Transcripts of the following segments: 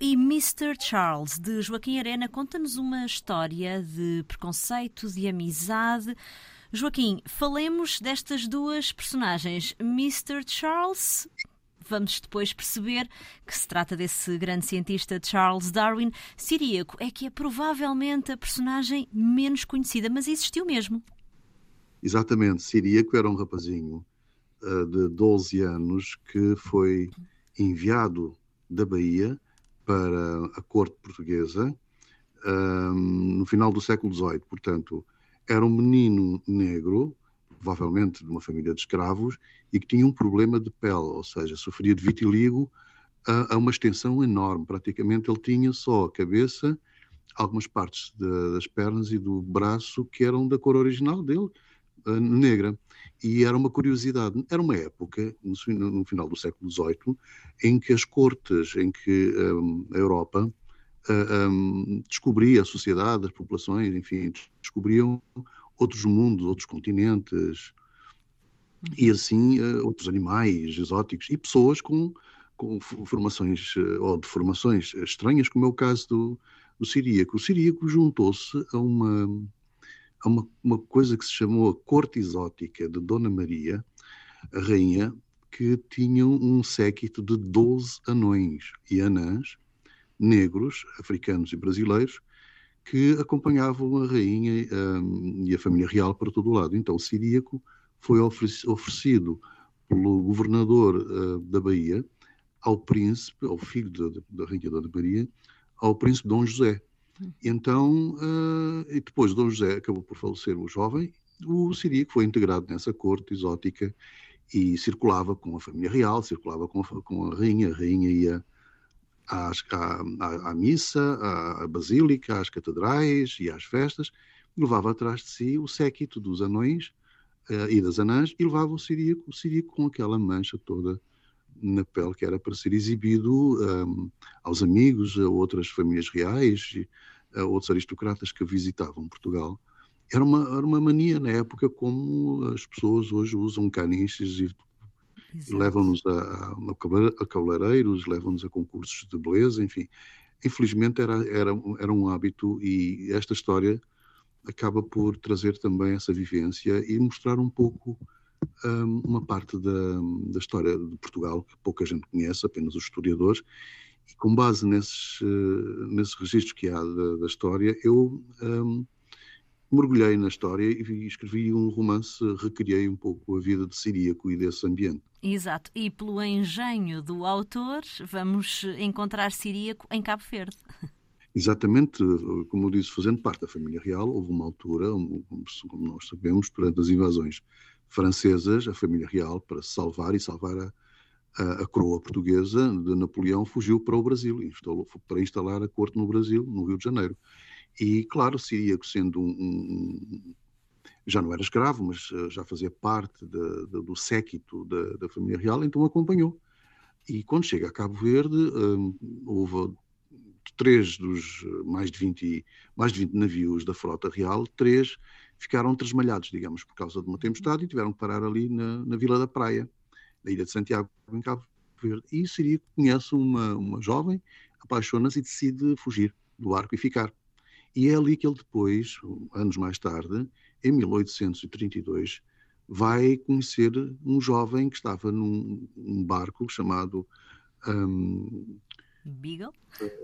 E Mr. Charles, de Joaquim Arena, conta-nos uma história de preconceito, de amizade. Joaquim, falemos destas duas personagens. Mr. Charles, vamos depois perceber que se trata desse grande cientista Charles Darwin. Siríaco é que é provavelmente a personagem menos conhecida, mas existiu mesmo. Exatamente, Siríaco era um rapazinho uh, de 12 anos que foi enviado da Bahia para a corte portuguesa um, no final do século XVIII. Portanto, era um menino negro, provavelmente de uma família de escravos, e que tinha um problema de pele, ou seja, sofria de vitiligo a, a uma extensão enorme. Praticamente ele tinha só a cabeça, algumas partes de, das pernas e do braço que eram da cor original dele, negra. E era uma curiosidade. Era uma época, no, no final do século XVIII, em que as cortes, em que um, a Europa uh, um, descobria a sociedade, as populações, enfim, descobriam outros mundos, outros continentes, e assim uh, outros animais exóticos e pessoas com, com formações uh, ou deformações estranhas, como é o caso do, do siríaco. O siríaco juntou-se a uma a uma, uma coisa que se chamou a corte exótica de Dona Maria, a rainha, que tinham um séquito de 12 anões e anãs, negros, africanos e brasileiros, que acompanhavam a rainha um, e a família real para todo o lado. Então, o Siríaco foi oferecido pelo governador uh, da Bahia ao príncipe, ao filho da, da rainha Dona Maria, ao príncipe Dom José, então, uh, e depois Dom José acabou por falecer o jovem, o Siríaco foi integrado nessa corte exótica e circulava com a família real, circulava com a, com a rainha, a rainha ia às, à, à, à, missa, à, à, basílica, às catedrais e às festas, levava atrás de si o séquito dos anões uh, e das anãs e levava o Siríaco, o Siríaco com aquela mancha toda na pele que era para ser exibido um, aos amigos, a outras famílias reais, a outros aristocratas que visitavam Portugal. Era uma, era uma mania na época, como as pessoas hoje usam caniches e, e levam-nos a, a, a cabeleireiros, levam-nos a concursos de beleza, enfim. Infelizmente era, era, era um hábito e esta história acaba por trazer também essa vivência e mostrar um pouco uma parte da, da, história de Portugal que pouca gente conhece, apenas os historiadores, e com base nesses, uh, nesses registros que há da, da história, eu um, mergulhei na história e escrevi um romance, recriei um pouco a vida de Siríaco e desse ambiente. Exato, e pelo engenho do autor, vamos encontrar Siríaco em Cabo Verde. Exatamente, como eu disse, fazendo parte da família real, houve uma altura, como nós sabemos, durante as invasões francesas, a família real, para se salvar e salvar a, a, a, coroa portuguesa de Napoleão, fugiu para o Brasil, instalou, para instalar a corte no Brasil, no Rio de Janeiro. E, claro, Siríaco, sendo um, um, já não era escravo, mas eh, já fazia parte de, de, do séquito da, da, família real, então acompanhou. E quando chega a Cabo Verde, um, houve três dos mais de 20, mais de 20 navios da frota real, três ficaram tresmalhados, digamos, por causa de uma tempestade e tiveram que parar ali na, na Vila da Praia, na Ilha de Santiago, em Cabo Verde. E conhece uma, uma jovem, apaixona-se e decide fugir do barco e ficar. E é ali que ele depois, anos mais tarde, em 1832, vai conhecer um jovem que estava num um barco chamado um, Beagle?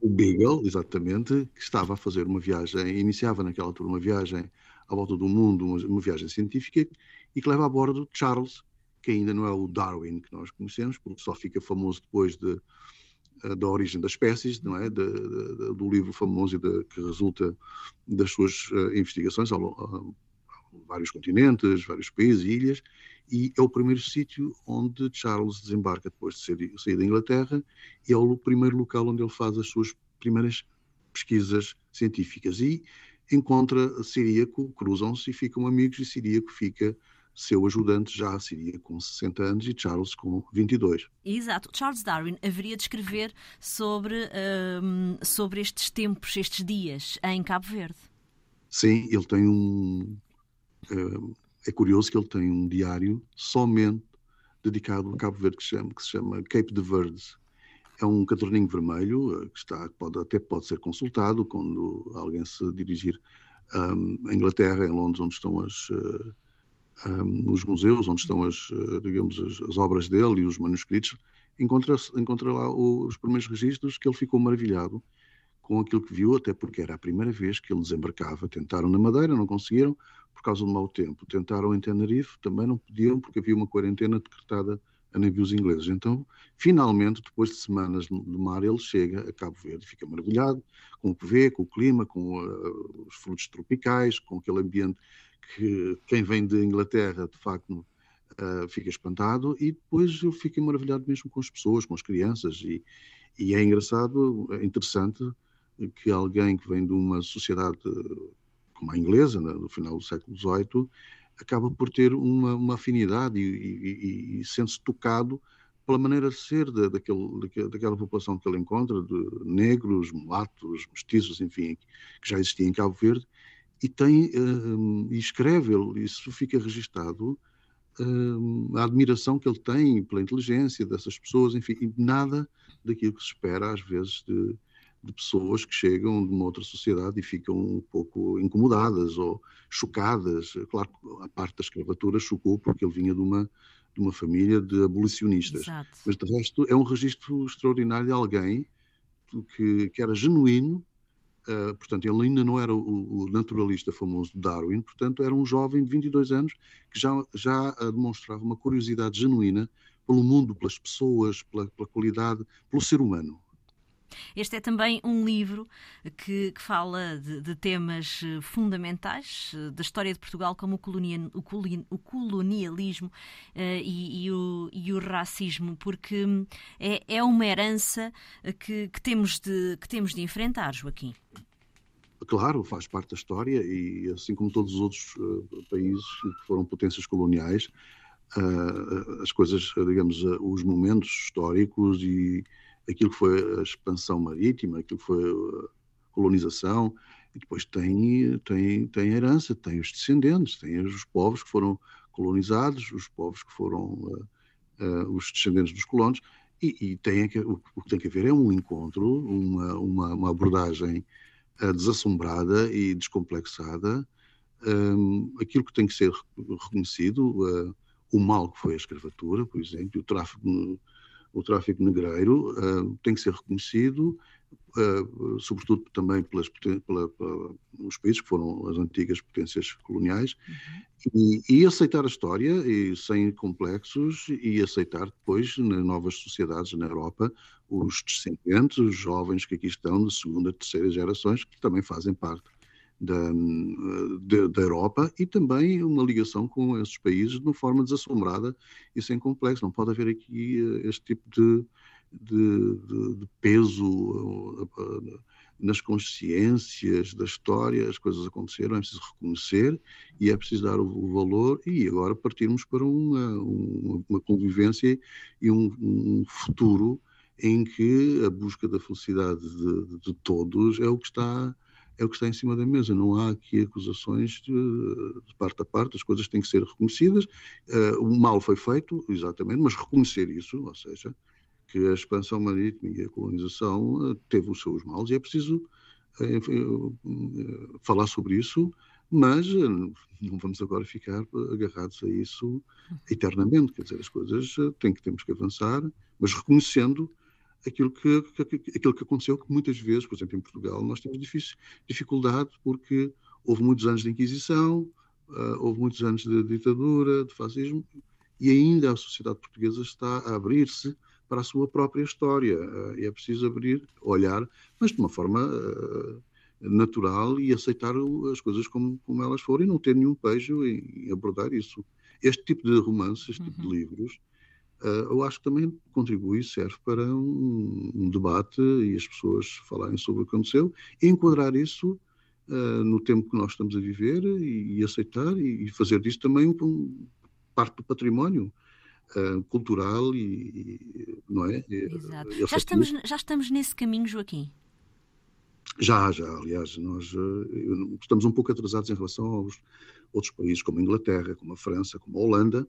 O Beagle, exatamente, que estava a fazer uma viagem, iniciava naquela altura uma viagem à volta do mundo, uma, uma viagem científica, e que leva a bordo Charles, que ainda não é o Darwin que nós conhecemos, porque só fica famoso depois de, eh, da origem das espécies, não é? De, de, do livro famoso de, que resulta das suas uh, investigações ao, vários continentes, vários países ilhas, e é o primeiro sítio onde Charles desembarca depois de sair da Inglaterra, e é o primeiro local onde ele faz as suas primeiras pesquisas científicas. E encontra Siríaco, cruzam-se e ficam amigos, e Siríaco fica seu ajudante já Siríaco com 60 anos e Charles com 22. Exato. Charles Darwin haveria de escrever sobre, um, sobre estes tempos, estes dias em Cabo Verde. Sim, ele tem um. Uh, é curioso que ele tem um diário somente dedicado a Cabo Verde que chama, que se chama Cape de Verdes. É um caderninho vermelho que está, pode, até pode ser consultado quando alguém se dirigir um, à Inglaterra, em Londres, onde estão as, uh, um, os museus, onde estão as, uh, digamos, as, as, obras dele e os manuscritos, encontra, encontra lá os primeiros registros que ele ficou maravilhado com aquilo que viu, até porque era a primeira vez que ele desembarcava. Tentaram na Madeira, não conseguiram, por causa do mau tempo. Tentaram em Tenerife, também não podiam, porque havia uma quarentena decretada a navios ingleses. Então, finalmente, depois de semanas de mar, ele chega a Cabo Verde, fica maravilhado com o que vê, com o clima, com uh, os frutos tropicais, com aquele ambiente que quem vem de Inglaterra, de facto, uh, fica espantado, e depois ele fica maravilhado mesmo com as pessoas, com as crianças, e, e é engraçado, é interessante que alguém que vem de uma sociedade como a inglesa, né, no final do século XVIII, acaba por ter uma, uma afinidade e, e, e sente-se tocado pela maneira de ser daquele, daquela população que ele encontra, de negros, mulatos, mestiços, enfim, que já existia em Cabo Verde, e tem uh, e escreve, isso fica registado, uh, a admiração que ele tem pela inteligência dessas pessoas, enfim, nada daquilo que se espera às vezes de, de pessoas que chegam de uma outra sociedade e ficam um pouco incomodadas ou chocadas. Claro que a parte da escravatura chocou porque ele vinha de uma, de uma família de abolicionistas. Exato. Mas de resto é um registro extraordinário de alguém que, que era genuíno. Uh, portanto, ele ainda não era o, o, naturalista famoso Darwin, portanto, era um jovem de 22 anos que já, já demonstrava uma curiosidade genuína pelo mundo, pelas pessoas, pela, pela qualidade, pelo ser humano. Este é também um livro que, que fala de, de, temas eh, fundamentais eh, da história de Portugal, como o, colonia, o, o colonialismo uh, e, e, o, e, o, racismo, porque hum, é, é uma herança que, que, temos de, que temos de enfrentar, Joaquim. Claro, faz parte da história e, assim como todos os outros uh, países que foram potências coloniais, uh, as coisas, digamos, os momentos históricos e aquilo que foi a expansão marítima, aquilo que foi a colonização, e depois tem, tem, tem herança, tem os descendentes, tem os povos que foram colonizados, os povos que foram uh, uh, os descendentes dos colonos, e, e tem, o, o, que tem que haver é um encontro, uma, uma, uma abordagem uh, desassombrada e descomplexada, um, aquilo que tem que ser reconhecido, o mal que foi a escravatura, por exemplo, o tráfico o tráfico negreiro uh, tem que ser reconhecido, uh, sobretudo também pelas, pela, pela, os países que foram as antigas potências coloniais, uhum. e, e, aceitar a história e, sem complexos e aceitar depois nas novas sociedades na Europa os descendentes, os jovens que aqui estão de segunda, terceira gerações, que também fazem parte da, da, da, Europa e também uma ligação com esses países de uma forma desassombrada e sem complexo. Não pode haver aqui eh, este tipo de, de, de, de peso eh, nas consciências da história. As coisas aconteceram, é preciso reconhecer e é preciso dar o, valor e agora partirmos para uma, uma, uma convivência e um, um futuro em que a busca da felicidade de, de, todos é o que está é o que está em cima da mesa. Não há aqui acusações de, de parte a parte, as coisas têm que ser reconhecidas. Uh, o mal foi feito, exatamente, mas reconhecer isso, ou seja, que a expansão marítima e a colonização uh, teve os seus males e é preciso uh, falar sobre isso, mas não vamos agora ficar agarrados a isso eternamente. Quer dizer, as coisas têm que, temos que avançar, mas reconhecendo aquilo que, aquilo que aconteceu, que muitas vezes, por exemplo, em Portugal, nós temos difícil, dificuldade porque houve muitos anos de Inquisição, uh, houve muitos anos de ditadura, de fascismo, e ainda a sociedade portuguesa está a abrir-se para a sua própria história. Uh, e é preciso abrir, olhar, mas de uma forma uh, natural e aceitar as coisas como, como elas forem e não ter nenhum pejo em, em abordar isso. Este tipo de romances, este tipo de uhum. livros, eu acho que também contribui, serve para um, um, debate e as pessoas falarem sobre o que aconteceu e enquadrar isso uh, no tempo que nós estamos a viver e, e aceitar e, e, fazer disso também um, um, parte do património uh, cultural e, e, não é? Exato. Já estamos, já estamos nesse caminho, Joaquim? Já, já. Aliás, nós estamos um pouco atrasados em relação aos outros países, como a Inglaterra, como a França, como a Holanda,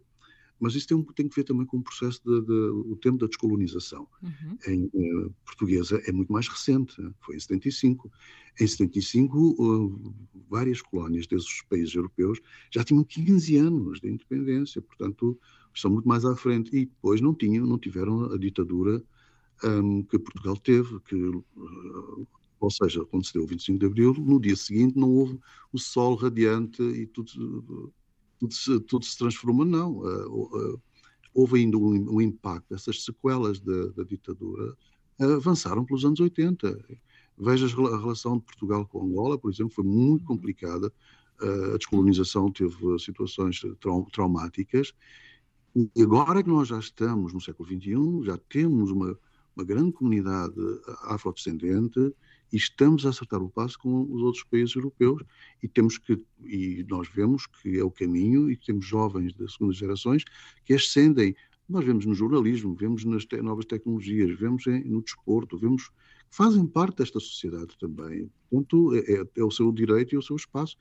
Mas isso tem, tem que ver também com o processo de, de, o tempo da descolonização. Uhum. Em uh, portuguesa é muito mais recente, foi em 75. Em 75, uh, várias colónias desses países europeus já tinham 15 anos de independência, portanto, estão muito mais à frente. E depois não tinham, não tiveram a ditadura um, que Portugal teve, que uh, ou seja, deu o 25 de Abril, no dia seguinte não houve o sol radiante e tudo, tudo, se, tudo se transforma, não. Uh, uh, houve ainda um, um, impacto, essas sequelas da, da ditadura avançaram pelos anos 80. Veja a relação de Portugal com Angola, por exemplo, foi muito uhum. complicada. a descolonização teve situações trau traumáticas. E agora que nós já estamos no século XXI, já temos uma, uma grande comunidade afrodescendente, e estamos a acertar o passo com os outros países europeus e temos que e nós vemos que é o caminho e que temos jovens das segundas gerações que ascendem. Nós vemos no jornalismo vemos nas te novas tecnologias vemos em, no desporto vemos fazem parte desta sociedade também. Portanto é, é, é o seu direito e o seu espaço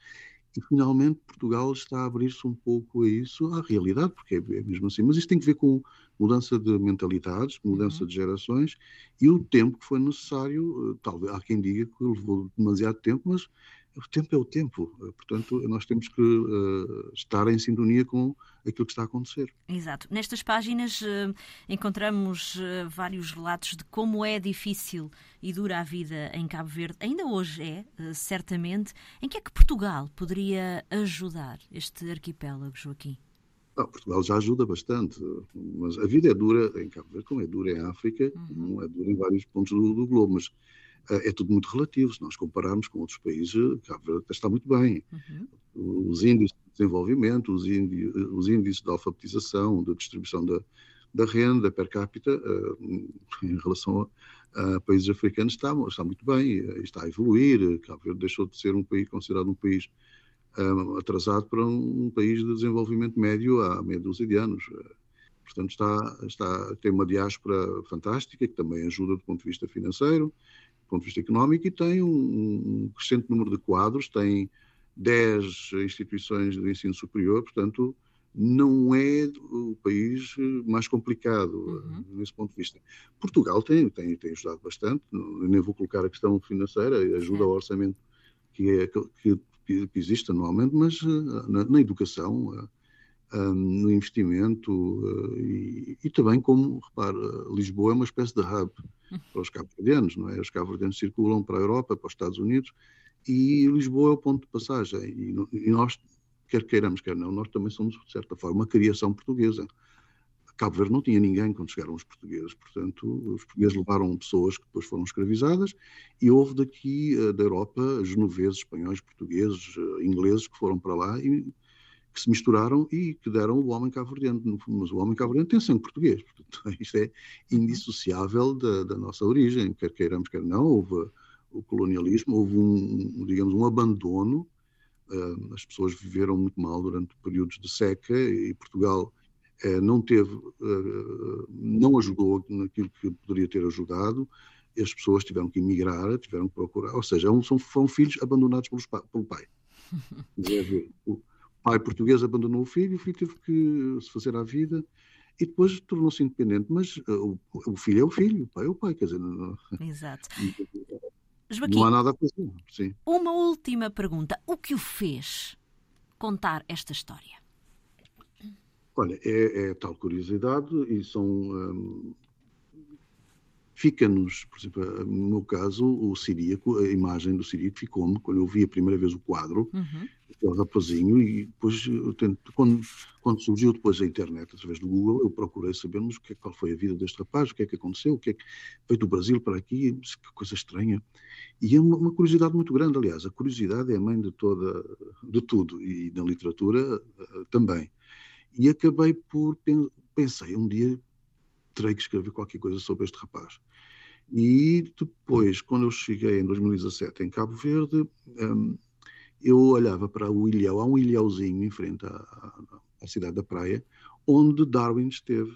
e finalmente Portugal está a abrir-se um pouco a isso, à realidade, porque é, é mesmo assim. Mas isso tem que ver com mudança de mentalidades, mudança uhum. de gerações e o tempo que foi necessário. Eh, talvez há quem diga que levou demasiado tempo, mas o tempo é o tempo. Eh, portanto, nós temos que uh, estar em sintonia com aquilo que está a acontecer. Exato. Nestas páginas uh, encontramos uh, vários relatos de como é difícil e dura a vida em Cabo Verde. Ainda hoje é, certamente. Em que é que Portugal poderia ajudar este arquipélago, Joaquim? Não, Portugal já ajuda bastante, mas a vida é dura em Cabo Verde, como é dura em África, uhum. não é dura em vários pontos do, do globo, mas é tudo muito relativo. Se nós compararmos com outros países, Cabo Verde está muito bem. Uhum. Os índices de desenvolvimento, os, índices, os índices de alfabetização, de distribuição da, da renda per capita, uh, em relação a, a, países africanos, está, está muito bem, está a evoluir. Cabo Verde deixou de ser um país considerado um país um, atrasado para um, um, país de desenvolvimento médio há meia dúzia de anos. Portanto, está, está, tem uma diáspora fantástica, que também ajuda do ponto de vista financeiro, do ponto de vista económico, e tem um, um crescente número de quadros, tem 10 instituições de ensino superior, portanto, não é o país mais complicado uhum. nesse ponto de vista. Portugal tem, tem, tem ajudado bastante, nem vou colocar a questão financeira, ajuda ao orçamento que, é, que, que existe anualmente, mas eh, na, na educação, eh, no investimento eh, e, e, também como, repara, Lisboa é uma espécie de hub para os cabo-verdianos, não é? Os cabo-verdianos circulam para a Europa, para os Estados Unidos e Lisboa é o ponto de passagem e, e nós, quer queiramos, quer não, nós também somos, de certa forma, uma criação portuguesa. Cabo Verde não tinha ninguém quando chegaram os portugueses, portanto, os portugueses levaram pessoas que depois foram escravizadas e houve daqui eh, da Europa genoveses, espanhóis, portugueses, eh, ingleses que foram para lá e que se misturaram e que deram o homem cabo-verdiano. Mas o homem cabo-verdiano tem sangue português, portanto, isto é indissociável da, da, nossa origem, quer queiramos, quer não. Houve o colonialismo, houve um, digamos, um abandono. Uh, as pessoas viveram muito mal durante períodos de seca e Portugal eh, não teve, eh, não ajudou naquilo que poderia ter ajudado, as pessoas tiveram que emigrar, tiveram que procurar, ou seja, são, foram filhos abandonados pelos, pelo pai. o pai português abandonou o filho, o filho teve que se fazer à vida e depois tornou-se independente, mas eh, o, o, filho é o filho, o pai é o pai, quer dizer... Não, Exato. Joaquim, não há nada a fazer, sim. Uma última pergunta. O que o fez contar esta história? Olha, é, é tal curiosidade e são. Um, Fica-nos, por exemplo, no meu caso, o Siríaco, a imagem do Siríaco ficou-me, quando eu vi a primeira vez o quadro, uhum. aquele rapazinho, e depois, tento, quando, quando, surgiu depois a internet, através do Google, eu procurei saber mas o que, é, qual foi a vida deste rapaz, o que é que aconteceu, o que é que veio do Brasil para aqui, que coisa estranha. E é uma, uma curiosidade muito grande, aliás, a curiosidade é a mãe de toda, de tudo, e na literatura eh, também. E acabei por. Pensei, um dia terei que escrever qualquer coisa sobre este rapaz. E depois, quando eu cheguei em 2017 em Cabo Verde, um, eu olhava para o ilhéu, há um ilhéuzinho em frente à, à, cidade da praia, onde Darwin esteve,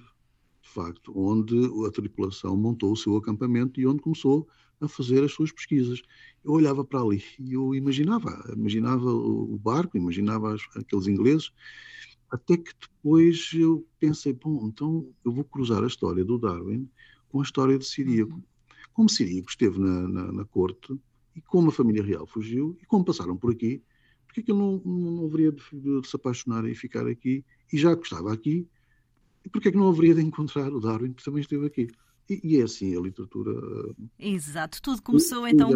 de facto, onde a tripulação montou o seu acampamento e onde começou a fazer as suas pesquisas. Eu olhava para ali e eu imaginava, imaginava o barco, imaginava aqueles ingleses Até que depois eu pensei, bom, então eu vou cruzar a história do Darwin com a história de Siríaco. Uhum. Como Siríaco esteve na, na, na, corte e como a família real fugiu e como passaram por aqui, porque é que ele não, não, não haveria de, de, se apaixonar e ficar aqui e já que estava aqui, e porque é que não haveria de encontrar o Darwin que também esteve aqui? E, e é assim a literatura. Exato, tudo começou então.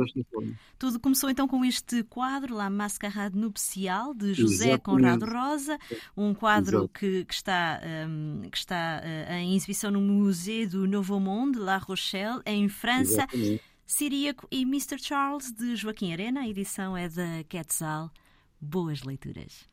Tudo começou então com este quadro, La Mascarade Nupcial, de José Exatamente. Conrado Rosa, um quadro que, que, está, um, que está uh, em exibição no Museu do Nouveau Monde, La Rochelle, em França. Exatamente. Siríaco e Mr. Charles, de Joaquim Arena. A edição é da Quetzal. Boas leituras.